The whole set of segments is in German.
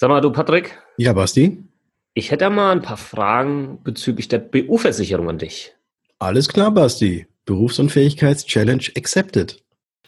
Sag mal, du Patrick. Ja, Basti. Ich hätte mal ein paar Fragen bezüglich der BU-Versicherung an dich. Alles klar, Basti. Berufsunfähigkeits-Challenge accepted.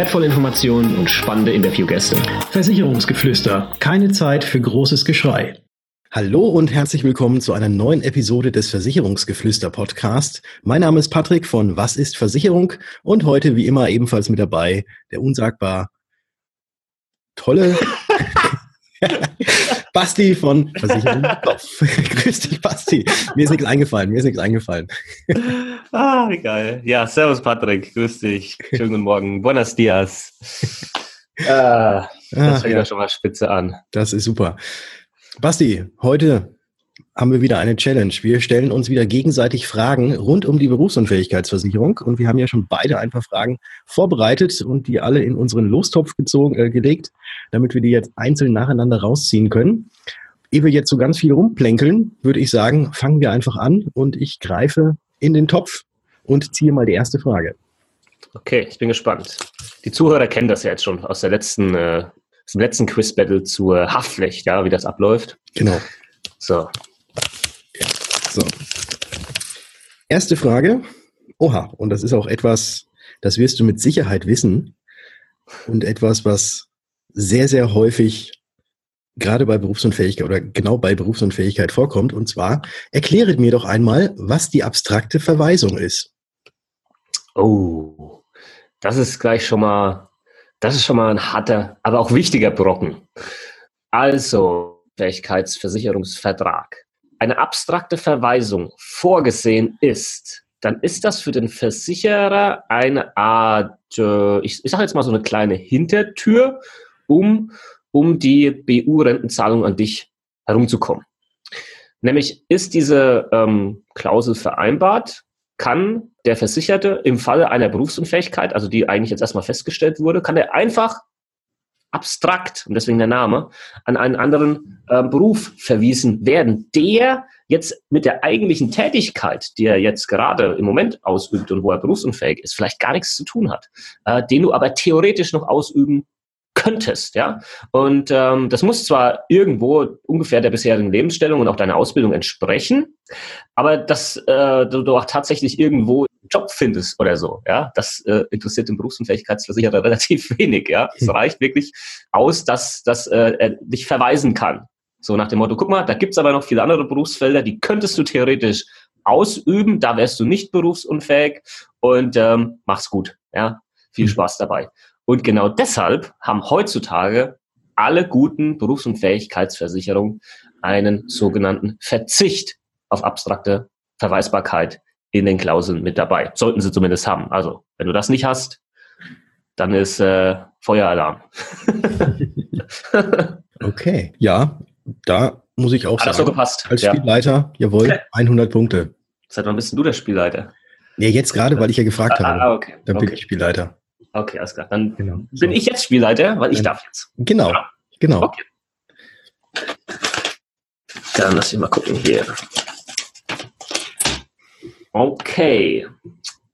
wertvolle Informationen und spannende Interviewgäste. Versicherungsgeflüster. Keine Zeit für großes Geschrei. Hallo und herzlich willkommen zu einer neuen Episode des Versicherungsgeflüster Podcast. Mein Name ist Patrick von Was ist Versicherung und heute wie immer ebenfalls mit dabei der unsagbar tolle Basti von Versicherung Kopf. Grüß dich, Basti. Mir ist nichts eingefallen, mir ist nichts eingefallen. Ah, wie geil. Ja, servus Patrick, grüß dich. Schönen guten Morgen. Buenos dias. Ah, das fängt ja schon mal spitze an. Das ist super. Basti, heute haben wir wieder eine Challenge. Wir stellen uns wieder gegenseitig Fragen rund um die Berufsunfähigkeitsversicherung und wir haben ja schon beide ein paar Fragen vorbereitet und die alle in unseren Lostopf gezogen, äh, gelegt, damit wir die jetzt einzeln nacheinander rausziehen können. Ehe wir jetzt so ganz viel rumplänkeln, würde ich sagen, fangen wir einfach an und ich greife in den Topf und ziehe mal die erste Frage. Okay, ich bin gespannt. Die Zuhörer kennen das ja jetzt schon aus der letzten, äh, aus dem letzten Quiz-Battle zur Haftpflicht, ja, wie das abläuft. Genau. So. So. Erste Frage. Oha, und das ist auch etwas, das wirst du mit Sicherheit wissen und etwas, was sehr, sehr häufig gerade bei Berufsunfähigkeit oder genau bei Berufsunfähigkeit vorkommt. Und zwar, erkläret mir doch einmal, was die abstrakte Verweisung ist. Oh, das ist gleich schon mal, das ist schon mal ein harter, aber auch wichtiger Brocken. Also, Fähigkeitsversicherungsvertrag. Eine abstrakte Verweisung vorgesehen ist, dann ist das für den Versicherer eine Art, äh, ich, ich sage jetzt mal so eine kleine Hintertür, um um die BU-Rentenzahlung an dich herumzukommen. Nämlich ist diese ähm, Klausel vereinbart, kann der Versicherte im Falle einer Berufsunfähigkeit, also die eigentlich jetzt erstmal festgestellt wurde, kann er einfach abstrakt, und deswegen der Name, an einen anderen äh, Beruf verwiesen werden, der jetzt mit der eigentlichen Tätigkeit, die er jetzt gerade im Moment ausübt und wo er berufsunfähig ist, vielleicht gar nichts zu tun hat, äh, den du aber theoretisch noch ausüben könntest, ja. Und ähm, das muss zwar irgendwo ungefähr der bisherigen Lebensstellung und auch deiner Ausbildung entsprechen, aber dass äh, du, auch tatsächlich irgendwo Job findest oder so, ja, das äh, interessiert den Berufsunfähigkeitsversicherer relativ wenig, ja. Es hm. reicht wirklich aus, dass, dass äh, er dich verweisen kann. So nach dem Motto, guck mal, da gibt's aber noch viele andere Berufsfelder, die könntest du theoretisch ausüben, da wärst du nicht berufsunfähig und ähm, mach's gut, ja. Viel hm. Spaß dabei. Und genau deshalb haben heutzutage alle guten Berufs- und Fähigkeitsversicherungen einen sogenannten Verzicht auf abstrakte Verweisbarkeit in den Klauseln mit dabei. Sollten sie zumindest haben. Also, wenn du das nicht hast, dann ist äh, Feueralarm. okay, ja, da muss ich auch Hat sagen. so gepasst. Als ja. Spielleiter, jawohl, 100 Punkte. Seit wann bist du der Spielleiter? Ja, jetzt gerade, weil ich ja gefragt ah, habe. Ah, okay. Dann okay. bin ich Spielleiter. Okay, alles klar. Dann genau. bin ich jetzt Spielleiter, weil ich darf jetzt. Genau, ja. genau. Okay. Dann lass ich mal gucken hier. Okay.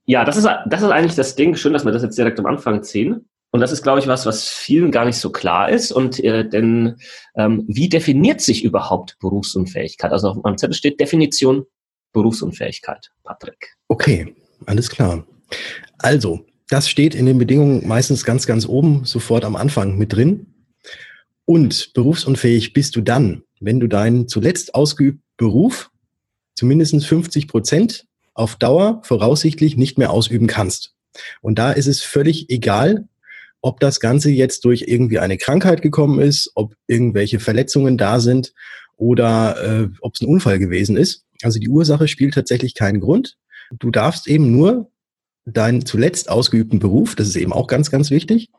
Ja, das ist, das ist eigentlich das Ding. Schön, dass wir das jetzt direkt am Anfang ziehen. Und das ist, glaube ich, was, was vielen gar nicht so klar ist. Und äh, denn ähm, wie definiert sich überhaupt Berufsunfähigkeit? Also auf meinem Zettel steht Definition Berufsunfähigkeit. Patrick. Okay, alles klar. Also, das steht in den Bedingungen meistens ganz, ganz oben, sofort am Anfang mit drin. Und berufsunfähig bist du dann, wenn du deinen zuletzt ausgeübten Beruf zumindest 50 Prozent auf Dauer voraussichtlich nicht mehr ausüben kannst. Und da ist es völlig egal, ob das Ganze jetzt durch irgendwie eine Krankheit gekommen ist, ob irgendwelche Verletzungen da sind oder äh, ob es ein Unfall gewesen ist. Also die Ursache spielt tatsächlich keinen Grund. Du darfst eben nur deinen zuletzt ausgeübten Beruf, das ist eben auch ganz, ganz wichtig,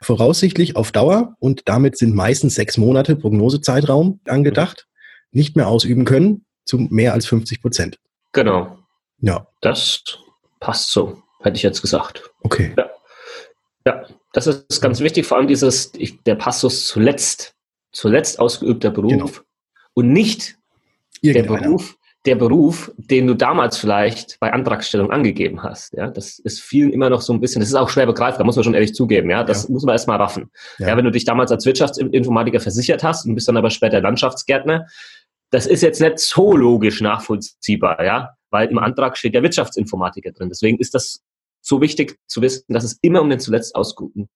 voraussichtlich auf Dauer und damit sind meistens sechs Monate Prognosezeitraum angedacht, nicht mehr ausüben können zu mehr als 50 Prozent. Genau. Ja. Das passt so, hätte ich jetzt gesagt. Okay. Ja. Ja, das ist ganz wichtig, vor allem dieses, der Passus zuletzt, zuletzt ausgeübter Beruf genau. und nicht der Beruf, der Beruf, den du damals vielleicht bei Antragstellung angegeben hast. Ja, das ist vielen immer noch so ein bisschen, das ist auch schwer begreifbar, muss man schon ehrlich zugeben. Ja, das ja. muss man erstmal raffen. Ja. ja. wenn du dich damals als Wirtschaftsinformatiker versichert hast und bist dann aber später Landschaftsgärtner, das ist jetzt nicht so logisch nachvollziehbar, ja, weil im Antrag steht der Wirtschaftsinformatiker drin. Deswegen ist das so wichtig zu wissen, dass es immer um den zuletzt ausgeübten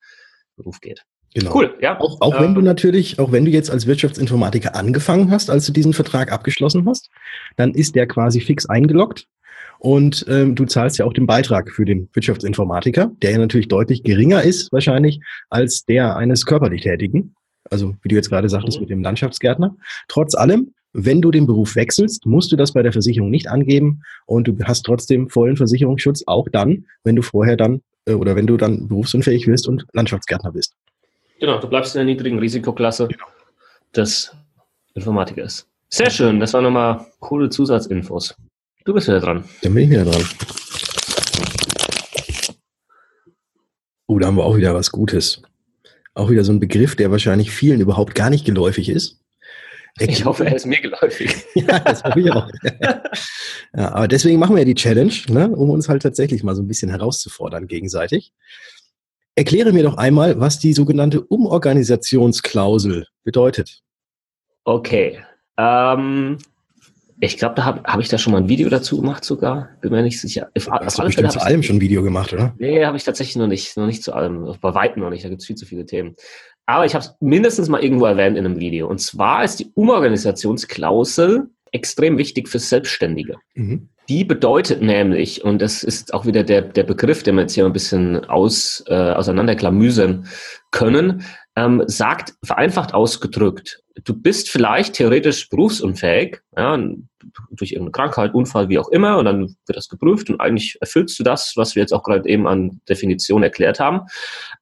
Beruf geht. Genau. Cool, ja. Auch, auch wenn du natürlich, auch wenn du jetzt als Wirtschaftsinformatiker angefangen hast, als du diesen Vertrag abgeschlossen hast, dann ist der quasi fix eingeloggt und ähm, du zahlst ja auch den Beitrag für den Wirtschaftsinformatiker, der ja natürlich deutlich geringer ist wahrscheinlich als der eines körperlich Tätigen. Also wie du jetzt gerade sagtest mhm. mit dem Landschaftsgärtner. Trotz allem, wenn du den Beruf wechselst, musst du das bei der Versicherung nicht angeben und du hast trotzdem vollen Versicherungsschutz, auch dann, wenn du vorher dann äh, oder wenn du dann berufsunfähig wirst und Landschaftsgärtner bist. Genau, du bleibst in der niedrigen Risikoklasse genau. des Informatikers. Sehr schön, das waren nochmal coole Zusatzinfos. Du bist wieder dran. Dann bin ich wieder dran. Oh, da haben wir auch wieder was Gutes. Auch wieder so ein Begriff, der wahrscheinlich vielen überhaupt gar nicht geläufig ist. Ich hoffe, er ist mir geläufig. ja, das hoffe ich auch. ja, aber deswegen machen wir ja die Challenge, ne, um uns halt tatsächlich mal so ein bisschen herauszufordern gegenseitig. Erkläre mir doch einmal, was die sogenannte Umorganisationsklausel bedeutet. Okay. Ähm, ich glaube, da habe hab ich da schon mal ein Video dazu gemacht sogar. Bin mir nicht sicher. Auf, Hast du bestimmt zu allem schon ein Video gemacht, oder? Nee, habe ich tatsächlich noch nicht. Noch nicht zu allem. Bei weitem noch nicht. Da gibt es viel zu viele Themen. Aber ich habe es mindestens mal irgendwo erwähnt in einem Video. Und zwar ist die Umorganisationsklausel extrem wichtig für Selbstständige. Mhm. Die bedeutet nämlich, und das ist auch wieder der, der Begriff, den wir jetzt hier ein bisschen aus, äh, auseinanderklamüsern können, ähm, sagt, vereinfacht ausgedrückt, du bist vielleicht theoretisch berufsunfähig, ja, durch irgendeine Krankheit, Unfall, wie auch immer, und dann wird das geprüft und eigentlich erfüllst du das, was wir jetzt auch gerade eben an Definition erklärt haben.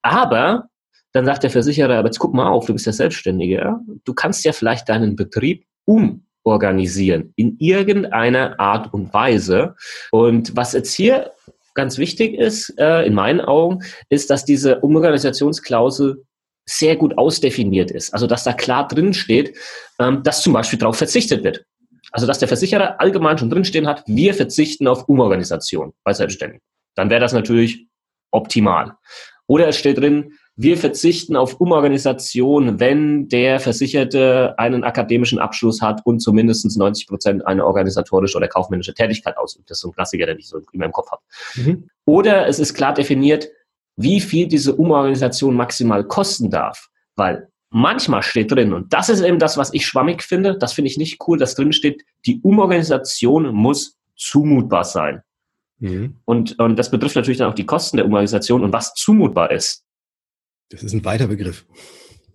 Aber dann sagt der Versicherer, aber jetzt guck mal auf, du bist ja Selbstständige, ja? du kannst ja vielleicht deinen Betrieb um organisieren in irgendeiner Art und Weise. Und was jetzt hier ganz wichtig ist, äh, in meinen Augen, ist, dass diese Umorganisationsklausel sehr gut ausdefiniert ist. Also dass da klar drin steht, ähm, dass zum Beispiel darauf verzichtet wird. Also dass der Versicherer allgemein schon drinstehen hat, wir verzichten auf Umorganisation bei Selbstständigen. Dann wäre das natürlich optimal. Oder es steht drin, wir verzichten auf Umorganisation, wenn der Versicherte einen akademischen Abschluss hat und zumindest 90 Prozent eine organisatorische oder kaufmännische Tätigkeit ausübt. Das ist so ein Klassiker, den ich so immer im Kopf habe. Mhm. Oder es ist klar definiert, wie viel diese Umorganisation maximal kosten darf. Weil manchmal steht drin, und das ist eben das, was ich schwammig finde, das finde ich nicht cool, dass drin steht, die Umorganisation muss zumutbar sein. Mhm. Und, und das betrifft natürlich dann auch die Kosten der Umorganisation und was zumutbar ist. Das ist ein weiter Begriff.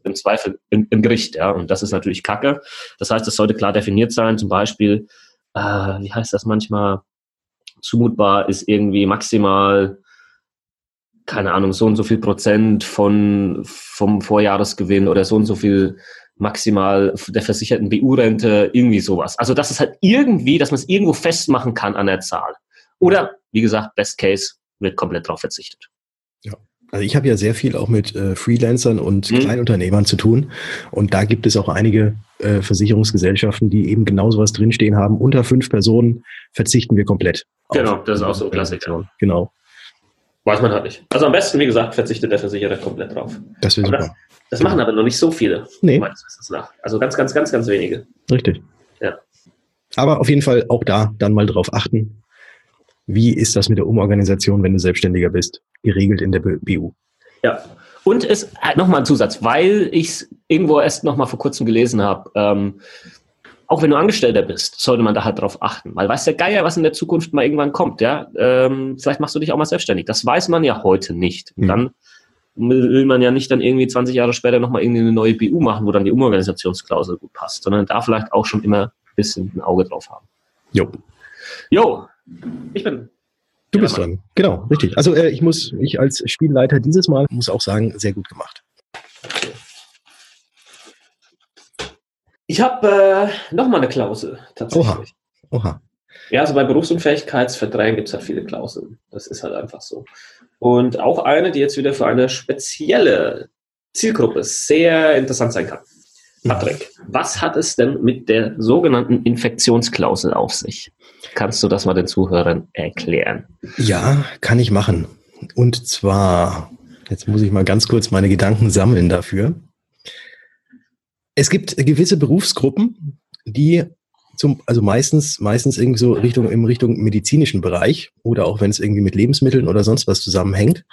Im Zweifel im, im Gericht, ja. Und das ist natürlich Kacke. Das heißt, es sollte klar definiert sein. Zum Beispiel, äh, wie heißt das manchmal? Zumutbar ist irgendwie maximal, keine Ahnung, so und so viel Prozent von, vom Vorjahresgewinn oder so und so viel maximal der versicherten BU-Rente, irgendwie sowas. Also, dass es halt irgendwie, dass man es irgendwo festmachen kann an der Zahl. Oder, wie gesagt, Best Case wird komplett drauf verzichtet. Ja. Also ich habe ja sehr viel auch mit äh, Freelancern und mhm. Kleinunternehmern zu tun. Und da gibt es auch einige äh, Versicherungsgesellschaften, die eben genau sowas drinstehen haben. Unter fünf Personen verzichten wir komplett. Genau, das ist auch so ein Klassiker. Genau. Weiß man halt nicht. Also am besten, wie gesagt, verzichtet der Versicherer komplett drauf. Das wäre super. Das, das machen aber noch nicht so viele, nee. meines Wissens nach. Also ganz, ganz, ganz, ganz wenige. Richtig. Ja. Aber auf jeden Fall auch da dann mal drauf achten. Wie ist das mit der Umorganisation, wenn du Selbstständiger bist? Geregelt in der BU. Ja. Und es äh, nochmal ein Zusatz, weil ich es irgendwo erst nochmal vor kurzem gelesen habe. Ähm, auch wenn du Angestellter bist, sollte man da halt drauf achten. Weil weiß der Geier, was in der Zukunft mal irgendwann kommt, ja. Ähm, vielleicht machst du dich auch mal selbstständig. Das weiß man ja heute nicht. Und mhm. dann will man ja nicht dann irgendwie 20 Jahre später nochmal irgendwie eine neue BU machen, wo dann die Umorganisationsklausel gut passt, sondern da vielleicht auch schon immer ein bisschen ein Auge drauf haben. Jo. Jo, ich bin Du bist dran. Genau, richtig. Also äh, ich muss, ich als Spielleiter dieses Mal muss auch sagen, sehr gut gemacht. Ich habe äh, nochmal eine Klausel, tatsächlich. Oha. Oha. Ja, also bei Berufsunfähigkeitsverträgen gibt es halt viele Klauseln. Das ist halt einfach so. Und auch eine, die jetzt wieder für eine spezielle Zielgruppe sehr interessant sein kann. Patrick, was hat es denn mit der sogenannten Infektionsklausel auf sich? Kannst du das mal den Zuhörern erklären? Ja, kann ich machen. Und zwar, jetzt muss ich mal ganz kurz meine Gedanken sammeln dafür. Es gibt gewisse Berufsgruppen, die zum, also meistens, meistens irgendwie so Richtung, im Richtung medizinischen Bereich oder auch wenn es irgendwie mit Lebensmitteln oder sonst was zusammenhängt,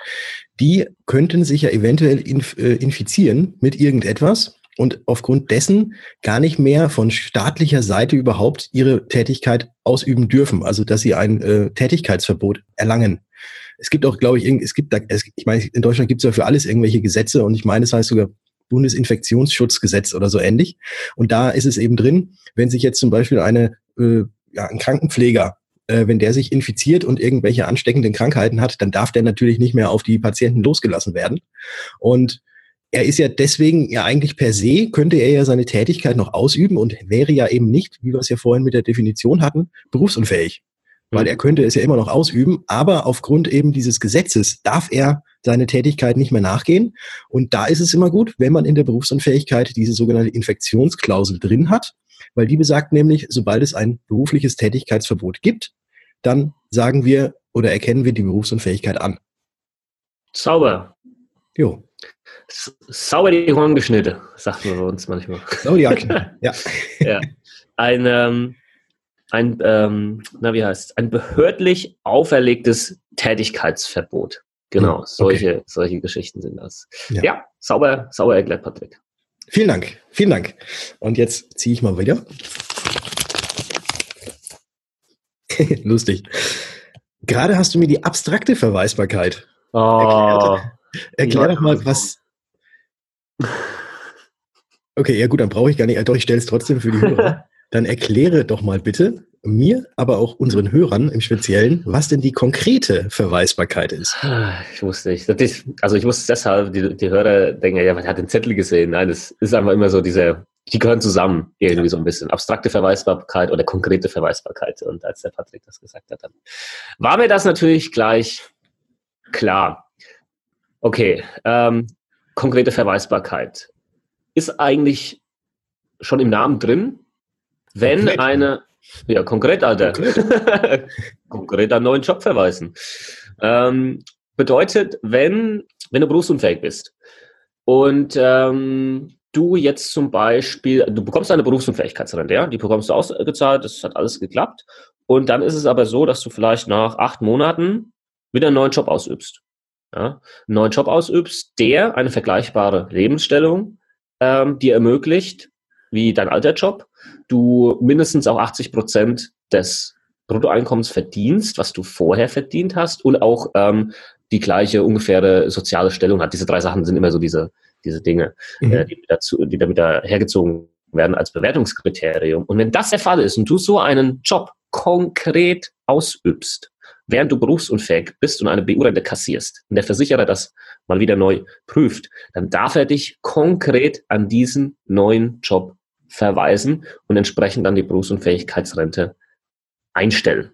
die könnten sich ja eventuell inf, äh, infizieren mit irgendetwas und aufgrund dessen gar nicht mehr von staatlicher Seite überhaupt ihre Tätigkeit ausüben dürfen, also dass sie ein äh, Tätigkeitsverbot erlangen. Es gibt auch, glaube ich, es gibt da, es, ich meine, in Deutschland gibt es ja für alles irgendwelche Gesetze und ich meine, es heißt sogar Bundesinfektionsschutzgesetz oder so ähnlich. Und da ist es eben drin, wenn sich jetzt zum Beispiel eine, äh, ja, ein Krankenpfleger äh, wenn der sich infiziert und irgendwelche ansteckenden Krankheiten hat, dann darf der natürlich nicht mehr auf die Patienten losgelassen werden. Und er ist ja deswegen ja eigentlich per se, könnte er ja seine Tätigkeit noch ausüben und wäre ja eben nicht, wie wir es ja vorhin mit der Definition hatten, berufsunfähig. Weil mhm. er könnte es ja immer noch ausüben, aber aufgrund eben dieses Gesetzes darf er seine Tätigkeit nicht mehr nachgehen. Und da ist es immer gut, wenn man in der Berufsunfähigkeit diese sogenannte Infektionsklausel drin hat, weil die besagt nämlich, sobald es ein berufliches Tätigkeitsverbot gibt, dann sagen wir oder erkennen wir die Berufsunfähigkeit an. Sauber. Jo. Sauber die Horn geschnitten, sagt man bei uns manchmal. Sauber die Hacken, ja. ja. Ein, ähm, ein ähm, na wie heißt ein behördlich auferlegtes Tätigkeitsverbot. Genau, okay. solche, solche Geschichten sind das. Ja, ja sauber, sauber erklärt, Patrick. Vielen Dank, vielen Dank. Und jetzt ziehe ich mal wieder. Lustig. Gerade hast du mir die abstrakte Verweisbarkeit oh, erklärt. Erklär doch mal, was. Okay, ja gut, dann brauche ich gar nicht. Doch, ich stelle es trotzdem für die Hörer. Dann erkläre doch mal bitte mir, aber auch unseren Hörern im Speziellen, was denn die konkrete Verweisbarkeit ist. Ich wusste nicht. also ich wusste deshalb, die, die Hörer denken, ja, man hat den Zettel gesehen. Nein, das ist einfach immer so diese, die gehören zusammen irgendwie so ein bisschen. Abstrakte Verweisbarkeit oder konkrete Verweisbarkeit. Und als der Patrick das gesagt hat, dann war mir das natürlich gleich klar. Okay, ähm, konkrete Verweisbarkeit ist eigentlich schon im Namen drin, wenn konkret. eine, ja, konkret, Alter, konkret, konkret einen neuen Job verweisen. Ähm, bedeutet, wenn, wenn du berufsunfähig bist und ähm, du jetzt zum Beispiel, du bekommst eine Berufsunfähigkeitsrente, ja, die bekommst du ausgezahlt, das hat alles geklappt. Und dann ist es aber so, dass du vielleicht nach acht Monaten wieder einen neuen Job ausübst ja, einen neuen Job ausübst, der eine vergleichbare Lebensstellung ähm, dir ermöglicht, wie dein alter Job, du mindestens auch 80 Prozent des Bruttoeinkommens verdienst, was du vorher verdient hast und auch ähm, die gleiche ungefähre soziale Stellung hat. Diese drei Sachen sind immer so diese, diese Dinge, mhm. äh, die, dazu, die damit hergezogen werden als Bewertungskriterium. Und wenn das der Fall ist und du so einen Job konkret ausübst, während du berufsunfähig bist und eine BU-Rente kassierst und der Versicherer das mal wieder neu prüft, dann darf er dich konkret an diesen neuen Job verweisen und entsprechend dann die Berufsunfähigkeitsrente einstellen.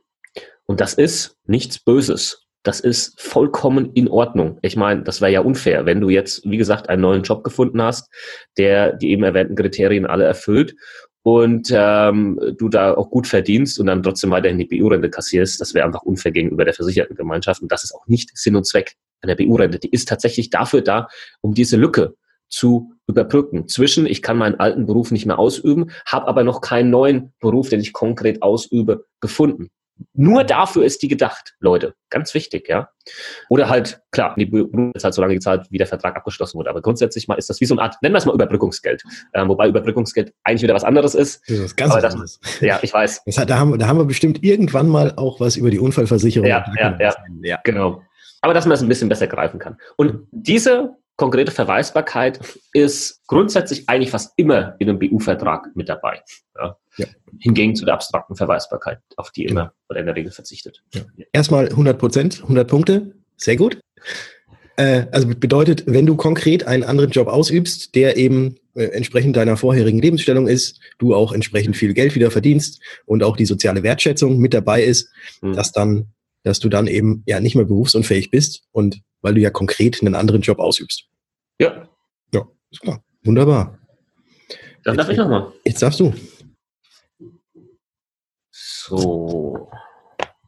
Und das ist nichts Böses. Das ist vollkommen in Ordnung. Ich meine, das wäre ja unfair, wenn du jetzt, wie gesagt, einen neuen Job gefunden hast, der die eben erwähnten Kriterien alle erfüllt und ähm, du da auch gut verdienst und dann trotzdem weiterhin die BU-Rente kassierst, das wäre einfach unfair gegenüber der versicherten Gemeinschaft. Und das ist auch nicht Sinn und Zweck einer BU-Rente. Die ist tatsächlich dafür da, um diese Lücke zu überbrücken zwischen, ich kann meinen alten Beruf nicht mehr ausüben, habe aber noch keinen neuen Beruf, den ich konkret ausübe, gefunden. Nur dafür ist die gedacht, Leute. Ganz wichtig, ja. Oder halt, klar, die Berufung ist halt so lange gezahlt, wie der Vertrag abgeschlossen wurde. Aber grundsätzlich mal ist das wie so eine Art, nennen wir es mal Überbrückungsgeld. Ähm, wobei Überbrückungsgeld eigentlich wieder was anderes ist. Das ist ganz anderes. ja, ich weiß. Hat, da, haben, da haben wir bestimmt irgendwann mal auch was über die Unfallversicherung. Ja, ja, ja, ja, genau. Aber dass man es ein bisschen besser greifen kann. Und diese konkrete Verweisbarkeit ist grundsätzlich eigentlich fast immer in einem BU-Vertrag mit dabei. Ja. Ja. Hingegen zu der abstrakten Verweisbarkeit, auf die immer genau. oder in der Regel verzichtet. Ja. Erstmal 100 Prozent, 100 Punkte, sehr gut. Äh, also bedeutet, wenn du konkret einen anderen Job ausübst, der eben äh, entsprechend deiner vorherigen Lebensstellung ist, du auch entsprechend viel Geld wieder verdienst und auch die soziale Wertschätzung mit dabei ist, mhm. dass dann, dass du dann eben ja nicht mehr berufsunfähig bist und weil du ja konkret einen anderen Job ausübst. Ja. Ja, ist klar. Wunderbar. Dann darf ich nochmal. Jetzt darfst du. So.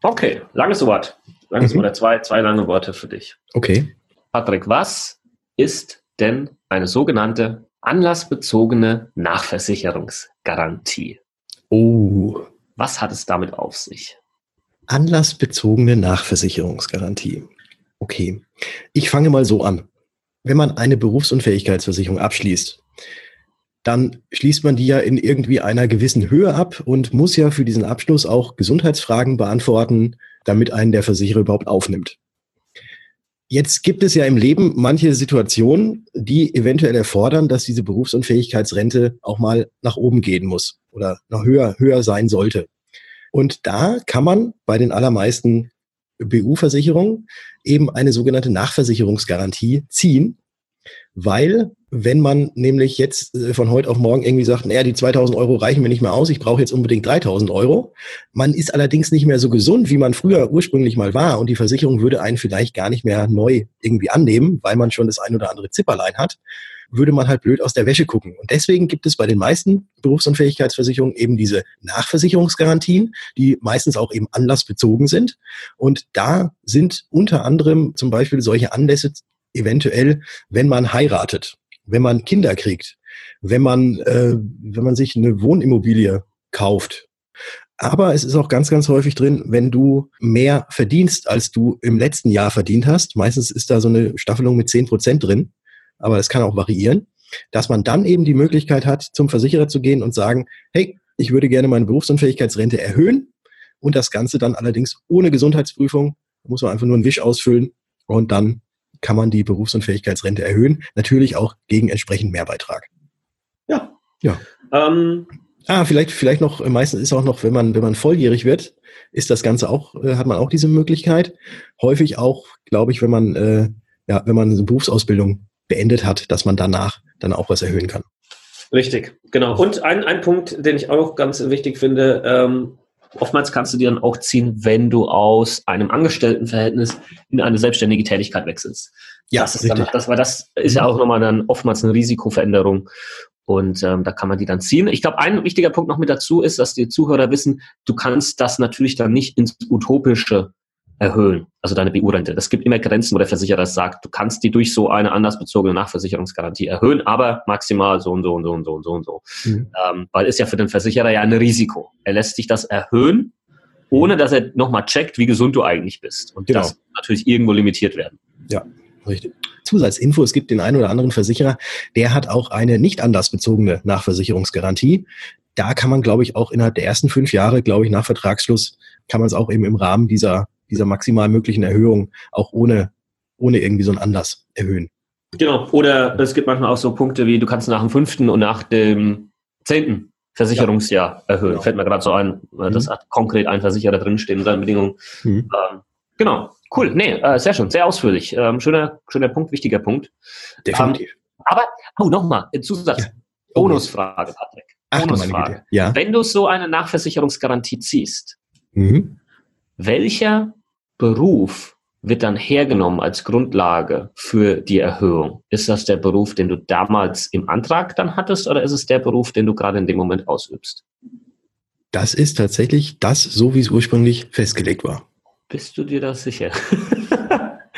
Okay, langes Wort. Langes mhm. Wort, zwei, zwei lange Worte für dich. Okay. Patrick, was ist denn eine sogenannte anlassbezogene Nachversicherungsgarantie? Oh. Was hat es damit auf sich? Anlassbezogene Nachversicherungsgarantie. Okay. Ich fange mal so an. Wenn man eine Berufsunfähigkeitsversicherung abschließt, dann schließt man die ja in irgendwie einer gewissen Höhe ab und muss ja für diesen Abschluss auch Gesundheitsfragen beantworten, damit einen der Versicherer überhaupt aufnimmt. Jetzt gibt es ja im Leben manche Situationen, die eventuell erfordern, dass diese Berufsunfähigkeitsrente auch mal nach oben gehen muss oder noch höher, höher sein sollte. Und da kann man bei den allermeisten BU-Versicherungen eben eine sogenannte Nachversicherungsgarantie ziehen, weil wenn man nämlich jetzt äh, von heute auf morgen irgendwie sagt, naja, die 2000 Euro reichen mir nicht mehr aus, ich brauche jetzt unbedingt 3000 Euro. Man ist allerdings nicht mehr so gesund, wie man früher ursprünglich mal war und die Versicherung würde einen vielleicht gar nicht mehr neu irgendwie annehmen, weil man schon das ein oder andere Zipperlein hat, würde man halt blöd aus der Wäsche gucken. Und deswegen gibt es bei den meisten Berufsunfähigkeitsversicherungen eben diese Nachversicherungsgarantien, die meistens auch eben anlassbezogen sind. Und da sind unter anderem zum Beispiel solche Anlässe eventuell, wenn man heiratet, wenn man Kinder kriegt, wenn man, äh, wenn man sich eine Wohnimmobilie kauft. Aber es ist auch ganz, ganz häufig drin, wenn du mehr verdienst, als du im letzten Jahr verdient hast. Meistens ist da so eine Staffelung mit zehn Prozent drin, aber es kann auch variieren, dass man dann eben die Möglichkeit hat, zum Versicherer zu gehen und sagen, hey, ich würde gerne meine Berufsunfähigkeitsrente erhöhen und das Ganze dann allerdings ohne Gesundheitsprüfung. Da muss man einfach nur einen Wisch ausfüllen und dann kann man die Berufsunfähigkeitsrente erhöhen. Natürlich auch gegen entsprechend Mehrbeitrag. Ja. Ja. Ähm, ah, vielleicht, vielleicht noch, meistens ist auch noch, wenn man, wenn man volljährig wird, ist das Ganze auch, äh, hat man auch diese Möglichkeit. Häufig auch, glaube ich, wenn man, äh, ja, wenn man eine Berufsausbildung beendet hat, dass man danach dann auch was erhöhen kann. Richtig, genau. Und ein, ein Punkt, den ich auch ganz wichtig finde, ähm, Oftmals kannst du dir dann auch ziehen, wenn du aus einem Angestelltenverhältnis in eine selbstständige Tätigkeit wechselst. Ja, das ist dann, das, weil das ist ja auch nochmal dann oftmals eine Risikoveränderung. Und ähm, da kann man die dann ziehen. Ich glaube, ein wichtiger Punkt noch mit dazu ist, dass die Zuhörer wissen, du kannst das natürlich dann nicht ins Utopische erhöhen, also deine BU-Rente. Es gibt immer Grenzen, wo der Versicherer sagt, du kannst die durch so eine anlassbezogene Nachversicherungsgarantie erhöhen, aber maximal so und so und so und so und so und so. Mhm. Ähm, weil ist ja für den Versicherer ja ein Risiko. Er lässt sich das erhöhen, ohne dass er nochmal checkt, wie gesund du eigentlich bist. Und genau. das natürlich irgendwo limitiert werden. Ja, richtig. Zusatzinfo, es gibt den einen oder anderen Versicherer, der hat auch eine nicht anlassbezogene Nachversicherungsgarantie. Da kann man, glaube ich, auch innerhalb der ersten fünf Jahre, glaube ich, nach Vertragsschluss, kann man es auch eben im Rahmen dieser dieser maximal möglichen Erhöhung auch ohne, ohne irgendwie so einen Anlass erhöhen. Genau. Oder es gibt manchmal auch so Punkte wie, du kannst nach dem fünften und nach dem zehnten Versicherungsjahr ja. erhöhen. Genau. Fällt mir gerade so ein. Mhm. Das hat konkret ein Versicherer drinstehen in seinen Bedingungen. Mhm. Ähm, genau. Cool. Nee, äh, sehr schön. Sehr ausführlich. Ähm, schöner, schöner Punkt, wichtiger Punkt. Definitiv. Ähm, aber, oh, nochmal, Zusatz. Ja. Bonusfrage, Patrick. Ach, Bonusfrage. Ja. Wenn du so eine Nachversicherungsgarantie ziehst, mhm. Welcher Beruf wird dann hergenommen als Grundlage für die Erhöhung? Ist das der Beruf, den du damals im Antrag dann hattest oder ist es der Beruf, den du gerade in dem Moment ausübst? Das ist tatsächlich das, so wie es ursprünglich festgelegt war. Bist du dir da sicher?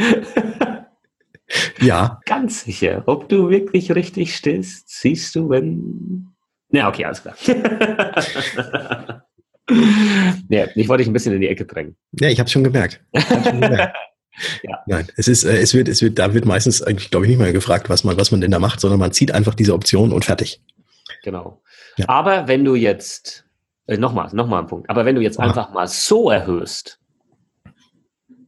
ja. Ganz sicher. Ob du wirklich richtig stehst, siehst du, wenn. Ja, okay, alles klar. ja, ich wollte dich ein bisschen in die Ecke drängen. Ja, ich habe schon gemerkt. Schon gemerkt. ja. Nein, es ist, äh, es wird, es wird, da wird meistens eigentlich, glaube ich, nicht mehr gefragt, was man, was man denn da macht, sondern man zieht einfach diese Option und fertig. Genau. Ja. Aber wenn du jetzt, äh, nochmal, nochmal ein Punkt, aber wenn du jetzt Aha. einfach mal so erhöhst,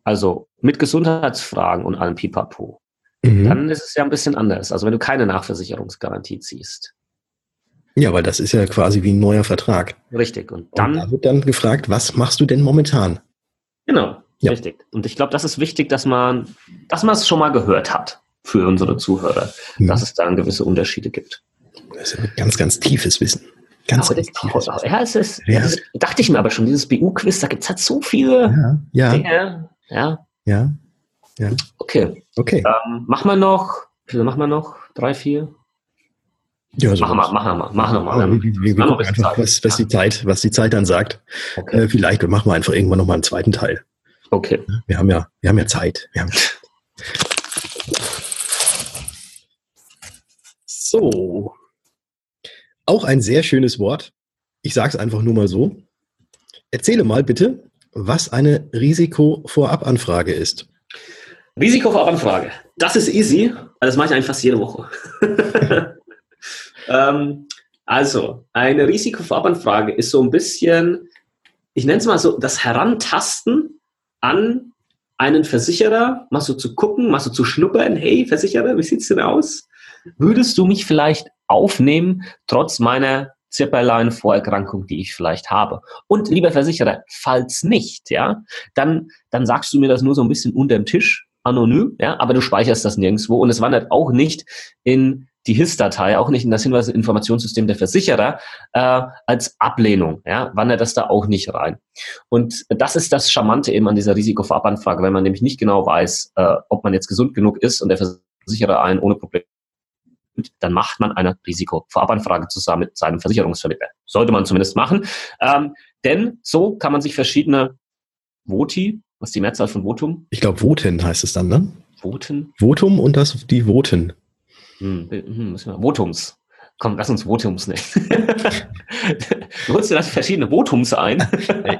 also mit Gesundheitsfragen und allem Pipapo, mhm. dann ist es ja ein bisschen anders. Also wenn du keine Nachversicherungsgarantie ziehst. Ja, weil das ist ja quasi wie ein neuer Vertrag. Richtig. Und dann und da wird dann gefragt, was machst du denn momentan? Genau, ja. richtig. Und ich glaube, das ist wichtig, dass man, dass man es schon mal gehört hat für unsere Zuhörer, mhm. dass es da gewisse Unterschiede gibt. Das ist ein ganz, ganz tiefes Wissen. Ganz, ganz tiefes Wissen. Ja, es ist, ja. Das dachte ich mir aber schon, dieses BU-Quiz, da gibt es halt so viele ja. Ja. Dinge. Ja. Ja. ja. Okay. Okay. Ähm, machen wir noch, wie machen wir noch? Drei, vier? Ja, so machen wir, machen wir mal, machen wir mal. Wir, wir, wir gucken einfach, was, was, die Zeit, was die Zeit dann sagt. Okay. Äh, vielleicht machen wir einfach irgendwann nochmal einen zweiten Teil. Okay. Wir haben ja, wir haben ja Zeit. Wir haben so. Auch ein sehr schönes Wort. Ich sage es einfach nur mal so. Erzähle mal bitte, was eine Risikovorabanfrage ist. Risikovorabanfrage. Das ist easy. Das mache ich einfach fast jede Woche. ähm, also, eine Risikovorabanfrage ist so ein bisschen, ich nenne es mal so, das Herantasten an einen Versicherer, mal so zu gucken, mal so zu schnuppern, hey Versicherer, wie sieht es denn aus? Würdest du mich vielleicht aufnehmen, trotz meiner Zipperlein-Vorerkrankung, die ich vielleicht habe. Und lieber Versicherer, falls nicht, ja, dann, dann sagst du mir das nur so ein bisschen unter dem Tisch, anonym, ja, aber du speicherst das nirgendwo und es wandert auch nicht in die HIS-Datei, auch nicht in das Hinweisinformationssystem der Versicherer äh, als Ablehnung, ja, wandert das da auch nicht rein. Und das ist das Charmante eben an dieser Risikovorabanfrage, wenn man nämlich nicht genau weiß, äh, ob man jetzt gesund genug ist und der Versicherer einen ohne Probleme dann macht man eine Risikovorabanfrage zusammen mit seinem Versicherungsvermittler. Sollte man zumindest machen. Ähm, denn so kann man sich verschiedene Voti, was ist die Mehrzahl von Votum? Ich glaube, Voten heißt es dann, ne? Voten? Votum und das die Voten. Hm, hm, müssen wir, Votums. Komm, lass uns Votums nennen. du holst dir das verschiedene Votums ein.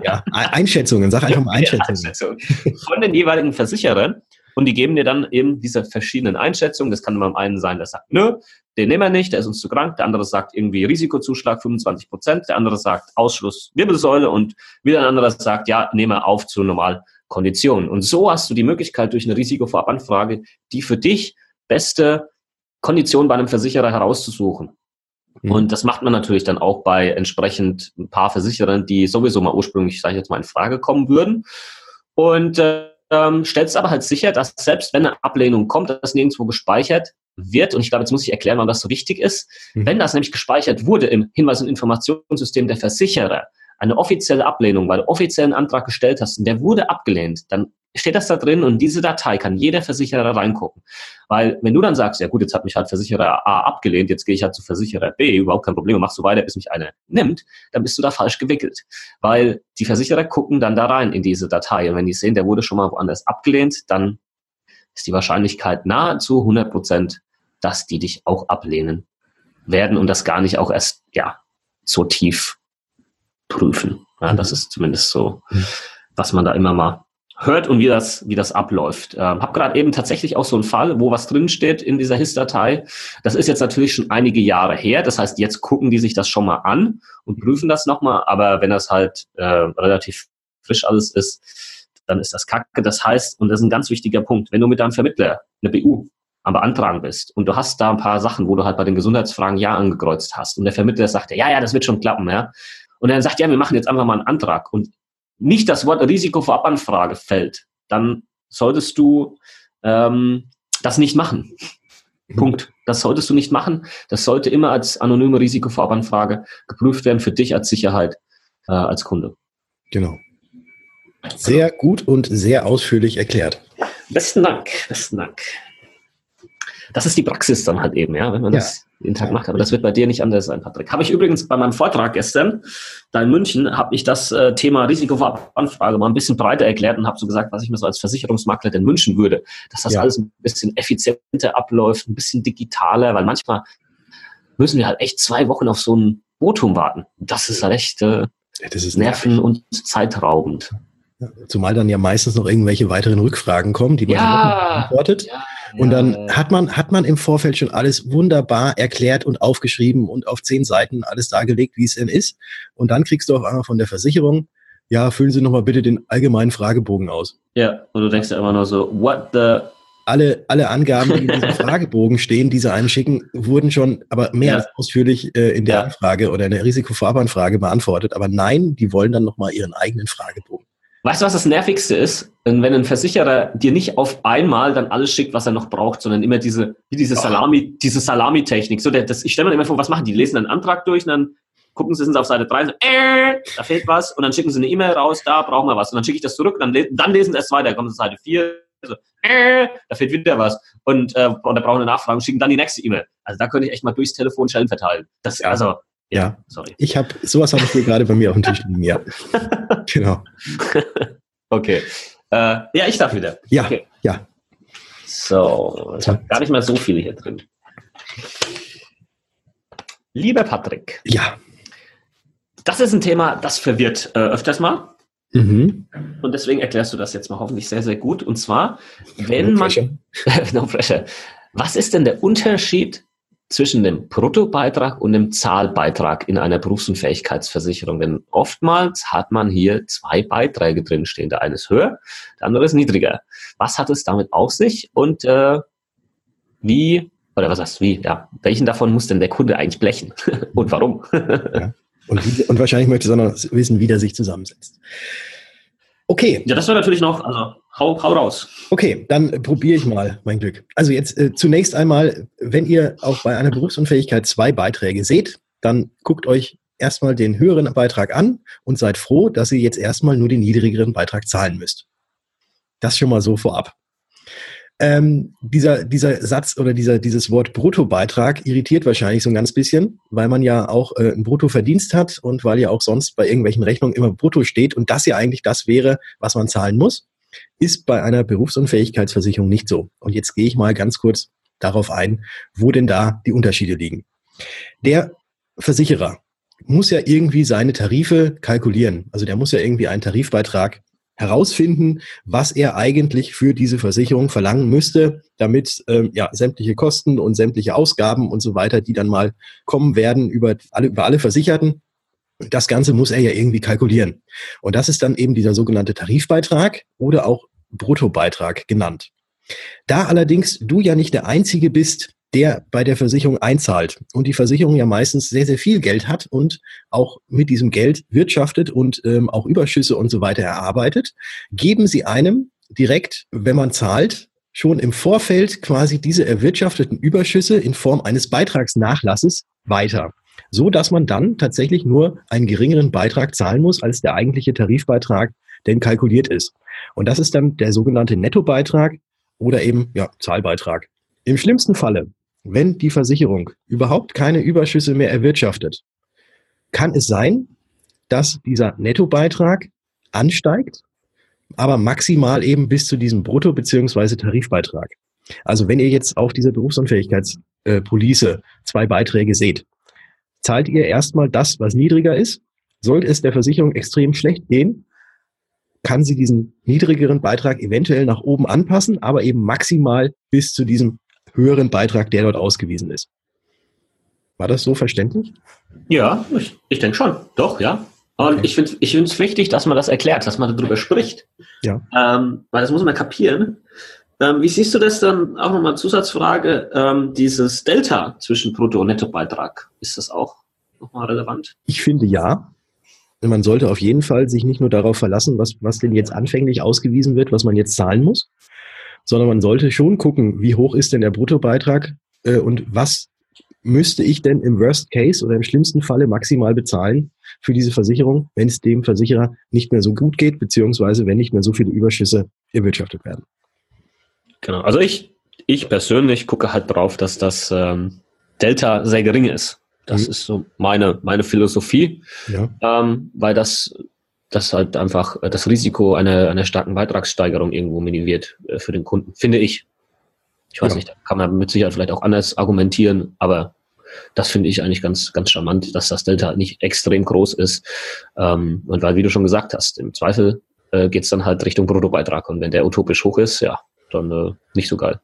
ja, Einschätzungen, sag einfach mal Einschätzungen. Einschätzung. Von den jeweiligen Versicherern. Und die geben dir dann eben diese verschiedenen Einschätzungen. Das kann beim einen sein, der sagt, nö, den nehmen wir nicht, der ist uns zu krank. Der andere sagt irgendwie Risikozuschlag 25 Prozent. Der andere sagt Ausschluss Wirbelsäule. Und wieder ein anderer sagt, ja, nehmen wir auf zu Normalkonditionen. Und so hast du die Möglichkeit durch eine Risikovorabanfrage, die für dich beste Kondition bei einem Versicherer herauszusuchen. Mhm. Und das macht man natürlich dann auch bei entsprechend ein paar Versicherern, die sowieso mal ursprünglich, sage ich jetzt mal, in Frage kommen würden. Und äh, ähm, stellst aber halt sicher, dass selbst wenn eine Ablehnung kommt, das nirgendwo gespeichert wird. Und ich glaube, jetzt muss ich erklären, warum das so wichtig ist. Mhm. Wenn das nämlich gespeichert wurde im Hinweis- und Informationssystem der Versicherer, eine offizielle Ablehnung, weil du offiziellen Antrag gestellt hast und der wurde abgelehnt, dann steht das da drin und diese Datei kann jeder Versicherer reingucken. Weil wenn du dann sagst, ja gut, jetzt hat mich halt Versicherer A abgelehnt, jetzt gehe ich halt zu Versicherer B, überhaupt kein Problem, machst du weiter, bis mich einer nimmt, dann bist du da falsch gewickelt. Weil die Versicherer gucken dann da rein in diese Datei und wenn die sehen, der wurde schon mal woanders abgelehnt, dann ist die Wahrscheinlichkeit nahezu 100 Prozent, dass die dich auch ablehnen werden und das gar nicht auch erst, ja, so tief prüfen. Ja, das ist zumindest so, mhm. was man da immer mal hört und wie das, wie das abläuft. Ähm, hab gerade eben tatsächlich auch so einen Fall, wo was drinsteht in dieser HIS-Datei. Das ist jetzt natürlich schon einige Jahre her. Das heißt, jetzt gucken die sich das schon mal an und prüfen das nochmal. Aber wenn das halt äh, relativ frisch alles ist, dann ist das kacke. Das heißt, und das ist ein ganz wichtiger Punkt, wenn du mit deinem Vermittler eine BU am Beantragen bist und du hast da ein paar Sachen, wo du halt bei den Gesundheitsfragen Ja angekreuzt hast und der Vermittler sagt, ja, ja, das wird schon klappen, ja. Und er sagt, ja, wir machen jetzt einfach mal einen Antrag und nicht das Wort Risiko vor Abanfrage fällt, dann solltest du ähm, das nicht machen. Mhm. Punkt. Das solltest du nicht machen. Das sollte immer als anonyme Risikovorabanfrage geprüft werden für dich als Sicherheit äh, als Kunde. Genau. Sehr gut und sehr ausführlich erklärt. Besten Dank, besten Dank. Das ist die Praxis dann halt eben, ja, wenn man ja. das jeden Tag macht. Aber das wird bei dir nicht anders sein, Patrick. Habe ich übrigens bei meinem Vortrag gestern da in München, habe ich das äh, Thema Risikovoranfrage mal ein bisschen breiter erklärt und habe so gesagt, was ich mir so als Versicherungsmakler denn wünschen würde. Dass das ja. alles ein bisschen effizienter abläuft, ein bisschen digitaler, weil manchmal müssen wir halt echt zwei Wochen auf so ein Votum warten. Das ist halt echt äh, das ist nerven- und zeitraubend. Zumal dann ja meistens noch irgendwelche weiteren Rückfragen kommen, die man ja, beantwortet. Ja, und dann hat man, hat man im Vorfeld schon alles wunderbar erklärt und aufgeschrieben und auf zehn Seiten alles dargelegt, wie es denn ist. Und dann kriegst du auf einmal von der Versicherung, ja, füllen Sie nochmal bitte den allgemeinen Fragebogen aus. Ja, und du denkst ja immer nur so, what the alle, alle Angaben, die in diesem Fragebogen stehen, die sie einem schicken, wurden schon aber mehr Ja. als ausführlich äh, in der Ja. Anfrage oder in der Risikovorabanfrage beantwortet. Aber nein, die wollen dann nochmal ihren eigenen Fragebogen. Weißt du, was das Nervigste ist? Wenn ein Versicherer dir nicht auf einmal dann alles schickt, was er noch braucht, sondern immer diese, wie diese Salami, diese Salami-Technik. So, der, das, ich stelle mir immer vor, was machen die? Lesen einen Antrag durch und dann gucken sie, sind sie auf Seite 3, so, äh, da fehlt was, und dann schicken sie eine E-Mail raus, da brauchen wir was. Und dann schicke ich das zurück, dann, le- dann lesen sie erst weiter, kommen sie zu Seite 4, so, äh, da fehlt wieder was. Und, äh, und da brauchen eine Nachfrage und schicken dann die nächste E-Mail. Also da könnte ich echt mal durchs Telefon Schellen verteilen. Das, Ja. also, Ja. sorry. Ich habe, sowas habe ich hier gerade bei mir auf dem Tisch liegen, ja. Genau. Okay. Äh, ja, ich darf wieder. Ja, Okay. ja. So, ich habe gar nicht mehr so viele hier drin. Lieber Patrick, Ja. das ist ein Thema, das verwirrt äh, öfters mal. Mhm. Und deswegen erklärst du das jetzt mal hoffentlich sehr, sehr gut. Und zwar, wenn No man. no pressure. Was ist denn der Unterschied zwischen dem Bruttobeitrag und dem Zahlbeitrag in einer Berufsunfähigkeitsversicherung? Denn oftmals hat man hier zwei Beiträge drinstehen. Der eine ist höher, der andere ist niedriger. Was hat es damit auf sich und äh, wie, oder was heißt wie, ja, welchen davon muss denn der Kunde eigentlich blechen und warum? Und, wie, und wahrscheinlich möchte Sonne wissen, wie der sich zusammensetzt. Okay, ja, das war natürlich noch, also hau, hau raus. okay, dann probiere ich mal mein Glück. Also jetzt äh, zunächst einmal, wenn ihr auch bei einer Berufsunfähigkeit zwei Beiträge seht, dann guckt euch erstmal den höheren Beitrag an und seid froh, dass ihr jetzt erstmal nur den niedrigeren Beitrag zahlen müsst. Das schon mal so vorab. Ähm, dieser, dieser Satz oder dieser, dieses Wort Bruttobeitrag irritiert wahrscheinlich so ein ganz bisschen, weil man ja auch äh, einen Bruttoverdienst hat und weil ja auch sonst bei irgendwelchen Rechnungen immer Brutto steht und das ja eigentlich das wäre, was man zahlen muss, ist bei einer Berufsunfähigkeitsversicherung nicht so. Und jetzt gehe ich mal ganz kurz darauf ein, wo denn da die Unterschiede liegen. Der Versicherer muss ja irgendwie seine Tarife kalkulieren. Also der muss ja irgendwie einen Tarifbeitrag herausfinden, was er eigentlich für diese Versicherung verlangen müsste, damit ähm, ja sämtliche Kosten und sämtliche Ausgaben und so weiter, die dann mal kommen werden über alle, über alle Versicherten, das Ganze muss er ja irgendwie kalkulieren. Und das ist dann eben dieser sogenannte Tarifbeitrag oder auch Bruttobeitrag genannt. Da allerdings du ja nicht der Einzige bist, der bei der Versicherung einzahlt und die Versicherung ja meistens sehr, sehr viel Geld hat und auch mit diesem Geld wirtschaftet und ähm, auch Überschüsse und so weiter erarbeitet, geben sie einem direkt, wenn man zahlt, schon im Vorfeld quasi diese erwirtschafteten Überschüsse in Form eines Beitragsnachlasses weiter. So dass man dann tatsächlich nur einen geringeren Beitrag zahlen muss, als der eigentliche Tarifbeitrag denn kalkuliert ist. Und das ist dann der sogenannte Nettobeitrag oder eben ja, Zahlbeitrag. Im schlimmsten Falle, wenn die Versicherung überhaupt keine Überschüsse mehr erwirtschaftet, kann es sein, dass dieser Nettobeitrag ansteigt, aber maximal eben bis zu diesem Brutto- bzw. Tarifbeitrag. Also wenn ihr jetzt auf dieser Berufsunfähigkeitspolice zwei Beiträge seht, zahlt ihr erstmal das, was niedriger ist. Sollte es der Versicherung extrem schlecht gehen, kann sie diesen niedrigeren Beitrag eventuell nach oben anpassen, aber eben maximal bis zu diesem höheren Beitrag, der dort ausgewiesen ist. War das so verständlich? Ja, ich, ich denke schon. Doch, ja. Und Okay. ich finde ich wichtig, dass man das erklärt, dass man darüber spricht. Ja. Ähm, weil das muss man kapieren. Ähm, wie siehst du das dann, auch nochmal Zusatzfrage, ähm, dieses Delta zwischen Brutto- und Nettobeitrag? Ist das auch nochmal relevant? Ich finde ja. Man sollte auf jeden Fall sich nicht nur darauf verlassen, was, was denn jetzt anfänglich ausgewiesen wird, was man jetzt zahlen muss, sondern man sollte schon gucken, wie hoch ist denn der Bruttobeitrag äh, und was müsste ich denn im Worst Case oder im schlimmsten Falle maximal bezahlen für diese Versicherung, wenn es dem Versicherer nicht mehr so gut geht, beziehungsweise wenn nicht mehr so viele Überschüsse erwirtschaftet werden. Genau. Also ich, ich persönlich gucke halt drauf, dass das ähm, Delta sehr gering ist. Das Mhm. ist so meine, meine Philosophie, Ja. ähm, weil das, das halt einfach äh, das Risiko einer, einer starken Beitragssteigerung irgendwo minimiert äh, für den Kunden, finde ich. Ich weiß Ja. nicht, da kann man mit Sicherheit vielleicht auch anders argumentieren, aber das finde ich eigentlich ganz, ganz charmant, dass das Delta nicht extrem groß ist. Ähm, und weil, wie du schon gesagt hast, im Zweifel äh, geht es dann halt Richtung Bruttobeitrag. Und wenn der utopisch hoch ist, ja, dann äh, nicht so geil.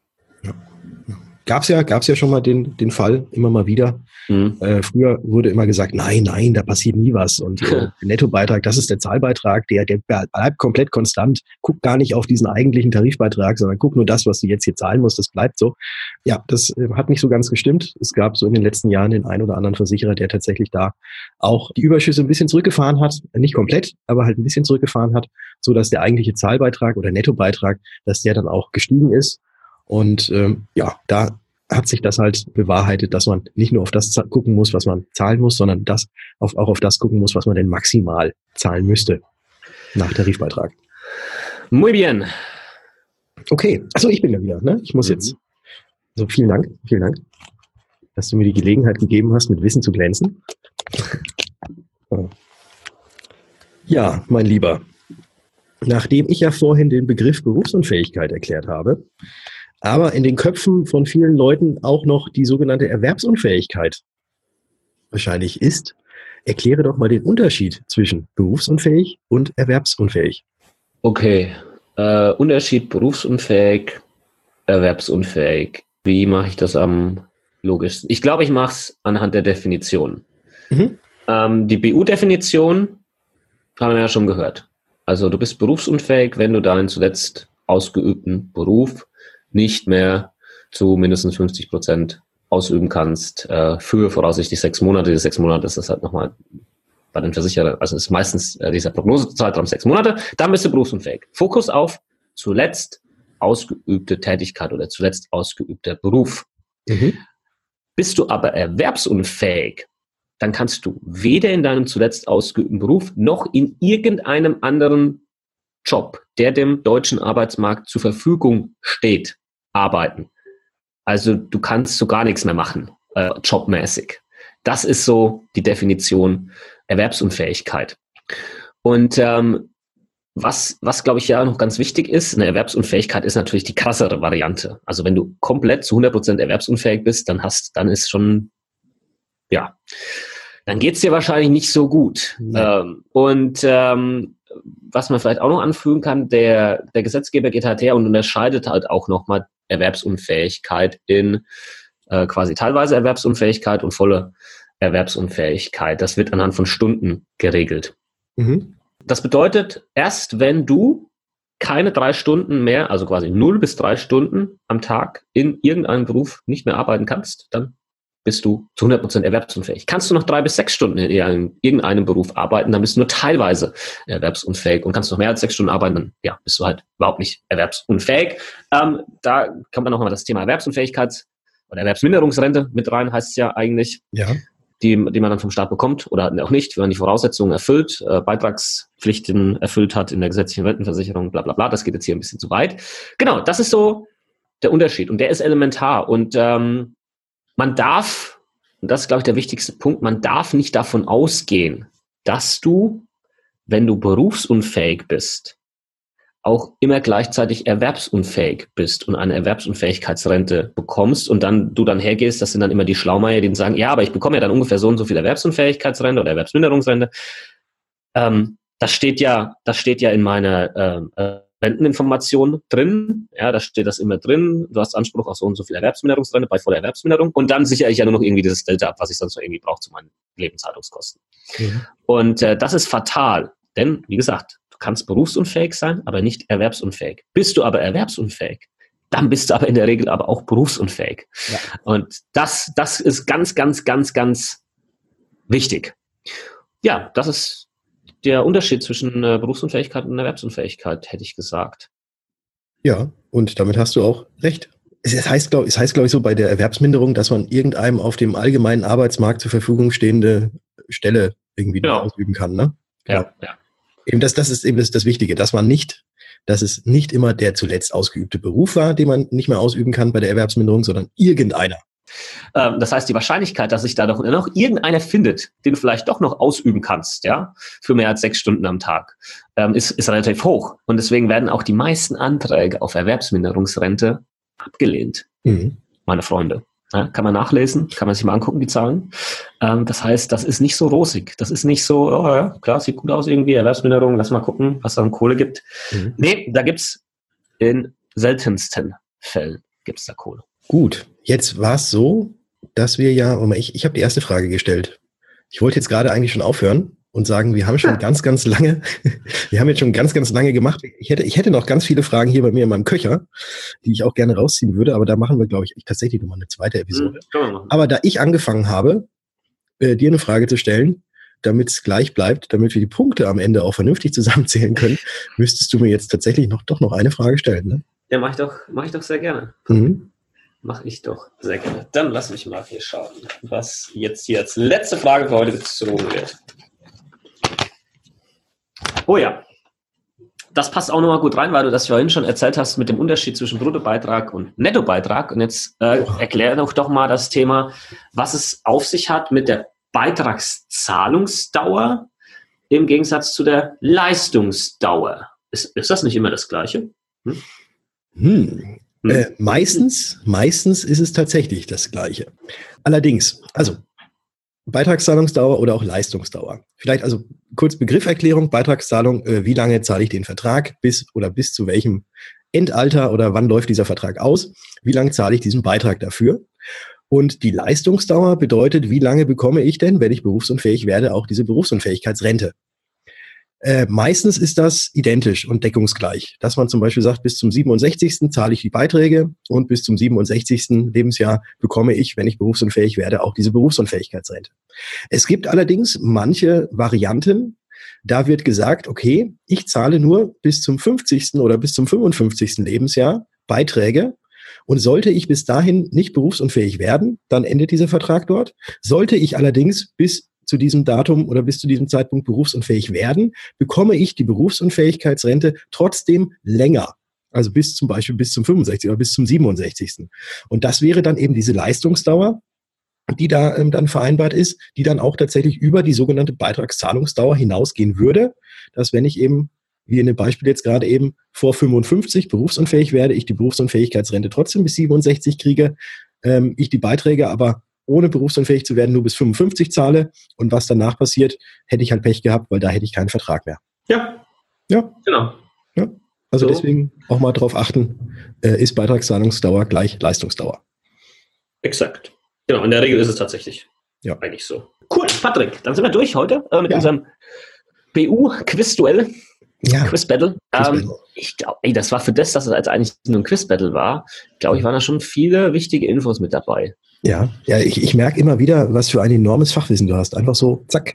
Gab's ja, gab's ja schon mal den, den Fall, immer mal wieder. Mhm. Äh, früher wurde immer gesagt, nein, nein, da passiert nie was. Und äh, der Nettobeitrag, das ist der Zahlbeitrag, der, der bleibt komplett konstant. Guck gar nicht auf diesen eigentlichen Tarifbeitrag, sondern guck nur das, was du jetzt hier zahlen musst, das bleibt so. Ja, das äh, hat nicht so ganz gestimmt. Es gab so in den letzten Jahren den einen oder anderen Versicherer, der tatsächlich da auch die Überschüsse ein bisschen zurückgefahren hat. Nicht komplett, aber halt ein bisschen zurückgefahren hat, so dass der eigentliche Zahlbeitrag oder Nettobeitrag, dass der dann auch gestiegen ist. Und ähm, ja, da hat sich das halt bewahrheitet, dass man nicht nur auf das gucken muss, was man zahlen muss, sondern das auf, auch auf das gucken muss, was man denn maximal zahlen müsste nach Tarifbeitrag. Muy bien. Okay, also ich bin ja wieder. Ne? Ich muss mhm. jetzt. So, vielen Dank, vielen Dank, dass du mir die Gelegenheit gegeben hast, mit Wissen zu glänzen. Ja, mein Lieber, nachdem ich ja vorhin den Begriff Berufsunfähigkeit erklärt habe, aber in den Köpfen von vielen Leuten auch noch die sogenannte Erwerbsunfähigkeit wahrscheinlich ist. Erkläre doch mal den Unterschied zwischen berufsunfähig und erwerbsunfähig. Okay, äh, Unterschied berufsunfähig, erwerbsunfähig. Wie mache ich das am logischsten? Ich glaube, ich mache es anhand der Definition. Mhm. Ähm, die BU-Definition haben wir ja schon gehört. Also du bist berufsunfähig, wenn du deinen zuletzt ausgeübten Beruf nicht mehr zu mindestens 50 Prozent ausüben kannst äh, für voraussichtlich sechs Monate. Die sechs Monate ist das halt nochmal bei den Versicherern, also ist meistens äh, dieser Prognosezeitraum sechs Monate, dann bist du berufsunfähig. Fokus auf zuletzt ausgeübte Tätigkeit oder zuletzt ausgeübter Beruf. Mhm. Bist du aber erwerbsunfähig, dann kannst du weder in deinem zuletzt ausgeübten Beruf noch in irgendeinem anderen Job, der dem deutschen Arbeitsmarkt zur Verfügung steht, arbeiten. Also du kannst so gar nichts mehr machen, äh, jobmäßig. Das ist so die Definition Erwerbsunfähigkeit. Und ähm, was, was glaube ich ja noch ganz wichtig ist, eine Erwerbsunfähigkeit ist natürlich die krassere Variante. Also wenn du komplett zu 100% erwerbsunfähig bist, dann hast, dann ist schon, ja, dann geht's dir wahrscheinlich nicht so gut. Ähm, und ähm, was man vielleicht auch noch anfügen kann, der, der Gesetzgeber geht halt her und unterscheidet halt auch nochmal Erwerbsunfähigkeit in äh, quasi teilweise Erwerbsunfähigkeit und volle Erwerbsunfähigkeit. Das wird anhand von Stunden geregelt. Mhm. Das bedeutet, erst wenn du keine drei Stunden mehr, also quasi null bis drei Stunden am Tag in irgendeinem Beruf nicht mehr arbeiten kannst, dann bist du zu 100% erwerbsunfähig. Kannst du noch drei bis sechs Stunden in irgendeinem Beruf arbeiten, dann bist du nur teilweise erwerbsunfähig. Und kannst du noch mehr als sechs Stunden arbeiten, dann ja, bist du halt überhaupt nicht erwerbsunfähig. Ähm, da kommt dann noch mal das Thema Erwerbsunfähigkeit oder Erwerbsminderungsrente mit rein, heißt es ja eigentlich. Ja. Die, die man dann vom Staat bekommt oder auch nicht, wenn man die Voraussetzungen erfüllt, äh, Beitragspflichten erfüllt hat in der gesetzlichen Rentenversicherung, bla bla bla. Das geht jetzt hier ein bisschen zu weit. Genau, das ist so der Unterschied und der ist elementar. Und ähm, man darf, und das ist, glaube ich, der wichtigste Punkt, man darf nicht davon ausgehen, dass du, wenn du berufsunfähig bist, auch immer gleichzeitig erwerbsunfähig bist und eine Erwerbsunfähigkeitsrente bekommst und dann du dann hergehst, das sind dann immer die Schlaumeier, die sagen, ja, aber ich bekomme ja dann ungefähr so und so viel Erwerbsunfähigkeitsrente oder Erwerbsminderungsrente. Ähm, das steht ja, das steht ja in meiner ähm, äh, Renteninformation drin. Ja, da steht das immer drin. Du hast Anspruch auf so und so viel Erwerbsminderungsrente bei voller Erwerbsminderung. Und dann sichere ich ja nur noch irgendwie dieses Delta ab, was ich sonst noch irgendwie brauche zu meinen Lebenshaltungskosten. Mhm. Und äh, das ist fatal. Denn, wie gesagt, du kannst berufsunfähig sein, aber nicht erwerbsunfähig. Bist du aber erwerbsunfähig, dann bist du aber in der Regel aber auch berufsunfähig. Ja. Und das, das ist ganz, ganz, ganz, ganz wichtig. Ja, das ist der Unterschied zwischen äh, Berufsunfähigkeit und Erwerbsunfähigkeit, hätte ich gesagt. Ja, und damit hast du auch recht. Es heißt, glaube es heißt, glaube ich, so bei der Erwerbsminderung, dass man irgendeinem auf dem allgemeinen Arbeitsmarkt zur Verfügung stehende Stelle irgendwie genau. ausüben kann, ne? Ja, ja. Eben das, das ist eben das, das Wichtige, dass man nicht, dass es nicht immer der zuletzt ausgeübte Beruf war, den man nicht mehr ausüben kann bei der Erwerbsminderung, sondern irgendeiner. Ähm, das heißt, die Wahrscheinlichkeit, dass sich da doch noch irgendeiner findet, den du vielleicht doch noch ausüben kannst, ja, für mehr als sechs Stunden am Tag, ähm, ist, ist relativ hoch. Und deswegen werden auch die meisten Anträge auf Erwerbsminderungsrente abgelehnt, mhm. meine Freunde. Ja, kann man nachlesen, kann man sich mal angucken, die Zahlen. Ähm, das heißt, das ist nicht so rosig. Das ist nicht so, oh ja, klar, sieht gut aus irgendwie, Erwerbsminderung, lass mal gucken, was da an Kohle gibt. Mhm. Nee, da gibt's in seltensten Fällen gibt's da Kohle. Gut, Jetzt war es so, dass wir ja, ich, ich habe die erste Frage gestellt. Ich wollte jetzt gerade eigentlich schon aufhören und sagen, wir haben schon ganz, ganz lange, wir haben jetzt schon ganz, ganz lange gemacht. Ich hätte, ich hätte noch ganz viele Fragen hier bei mir in meinem Köcher, die ich auch gerne rausziehen würde, aber da machen wir, glaube ich, tatsächlich nochmal eine zweite Episode. Mhm, aber da ich angefangen habe, äh, dir eine Frage zu stellen, damit es gleich bleibt, damit wir die Punkte am Ende auch vernünftig zusammenzählen können, müsstest du mir jetzt tatsächlich noch doch noch eine Frage stellen. Ne? Ja, mache ich doch, mache ich doch sehr gerne. Mhm. Mache ich doch sehr gerne. Dann lass mich mal hier schauen, was jetzt hier als letzte Frage für heute gezogen wird. Oh ja. Das passt auch nochmal gut rein, weil du das vorhin schon erzählt hast mit dem Unterschied zwischen Bruttobeitrag und Nettobeitrag. Und jetzt äh, erklär doch doch mal das Thema, was es auf sich hat mit der Beitragszahlungsdauer im Gegensatz zu der Leistungsdauer. Ist, ist das nicht immer das Gleiche? Hm? Hm. Hm. Äh, meistens, meistens ist es tatsächlich das Gleiche. Allerdings, also Beitragszahlungsdauer oder auch Leistungsdauer. Vielleicht also kurz Begrifferklärung, Beitragszahlung, äh, wie lange zahle ich den Vertrag bis oder bis zu welchem Endalter oder wann läuft dieser Vertrag aus? Wie lange zahle ich diesen Beitrag dafür? Und die Leistungsdauer bedeutet, wie lange bekomme ich denn, wenn ich berufsunfähig werde, auch diese Berufsunfähigkeitsrente? Äh, meistens ist das identisch und deckungsgleich, dass man zum Beispiel sagt, bis zum 67. zahle ich die Beiträge und bis zum 67. Lebensjahr bekomme ich, wenn ich berufsunfähig werde, auch diese Berufsunfähigkeitsrente. Es gibt allerdings manche Varianten, da wird gesagt, okay, ich zahle nur bis zum 50. oder bis zum 55. Lebensjahr Beiträge und sollte ich bis dahin nicht berufsunfähig werden, dann endet dieser Vertrag dort. Sollte ich allerdings bis zu diesem Datum oder bis zu diesem Zeitpunkt berufsunfähig werden, bekomme ich die Berufsunfähigkeitsrente trotzdem länger. Also bis zum Beispiel bis zum 65. oder bis zum 67. Und das wäre dann eben diese Leistungsdauer, die da ähm, dann vereinbart ist, die dann auch tatsächlich über die sogenannte Beitragszahlungsdauer hinausgehen würde, dass wenn ich eben, wie in dem Beispiel jetzt gerade eben, vor 55 berufsunfähig werde, ich die Berufsunfähigkeitsrente trotzdem bis 67 kriege, ähm, ich die Beiträge aber ohne berufsunfähig zu werden nur bis 55 zahle und was danach passiert, hätte ich halt Pech gehabt, weil da hätte ich keinen Vertrag mehr. Ja. Ja. Genau. Ja. Also so. deswegen auch mal drauf achten, äh, ist Beitragszahlungsdauer gleich Leistungsdauer. Exakt. Genau, in der Regel ist es tatsächlich ja. eigentlich so. Cool, Patrick, dann sind wir durch heute äh, mit ja. unserem BU-Quiz-Duell. Ja. Quiz-Battle. Ähm, ich glaube, das war für das, dass es als eigentlich nur ein Quiz-Battle war, glaube ich, waren da schon viele wichtige Infos mit dabei. Ja, ja, ich, ich merke immer wieder, was für ein enormes Fachwissen du hast. Einfach so, zack.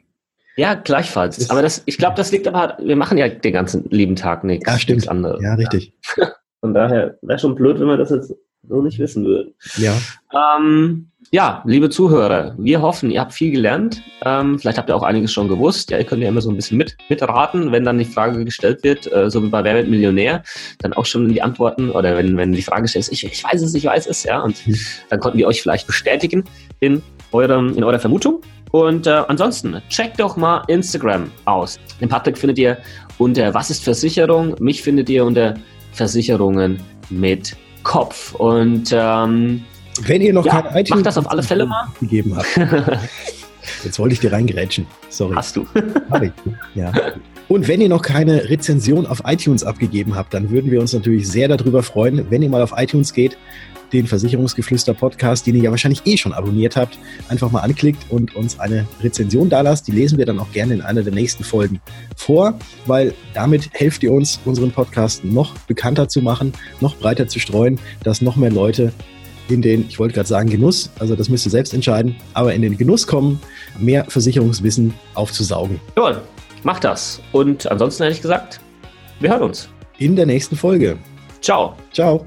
Ja, gleichfalls. aber das, ich glaube, das liegt aber, wir machen ja den ganzen lieben Tag nichts. Ja, stimmt. Nichts Ja, richtig. Ja. Von daher wäre schon blöd, wenn wir das jetzt so nicht wissen würden. Ja. Ähm, ja, liebe Zuhörer, wir hoffen, ihr habt viel gelernt. Ähm, vielleicht habt ihr auch einiges schon gewusst. Ja, ihr könnt ja immer so ein bisschen mit, mitraten, wenn dann die Frage gestellt wird, äh, so wie bei Wer wird Millionär, dann auch schon die Antworten oder wenn, wenn die Frage stellt, ich, ich weiß es, ich weiß es, ja, und dann konnten wir euch vielleicht bestätigen in, eurem, in eurer Vermutung. Und äh, ansonsten, checkt doch mal Instagram aus. Den Patrick findet ihr unter Was ist Versicherung? Mich findet ihr unter Versicherungen mit Kopf. Und ähm, wenn ihr noch ja, keine iTunes das auf alle Fälle mal. gegeben habt. Jetzt wollte ich dir reingerätschen. Sorry. Hast du. Ja. Und wenn ihr noch keine Rezension auf iTunes abgegeben habt, dann würden wir uns natürlich sehr darüber freuen, wenn ihr mal auf iTunes geht, den Versicherungsgeflüster Podcast, den ihr ja wahrscheinlich eh schon abonniert habt, einfach mal anklickt und uns eine Rezension da lasst. Die lesen wir dann auch gerne in einer der nächsten Folgen vor, weil damit helft ihr uns, unseren Podcast noch bekannter zu machen, noch breiter zu streuen, dass noch mehr Leute in den, ich wollte gerade sagen Genuss, also das müsst ihr selbst entscheiden, aber in den Genuss kommen, mehr Versicherungswissen aufzusaugen. Jawohl, macht das. Und ansonsten hätte ich gesagt, wir hören uns. In der nächsten Folge. Ciao. Ciao.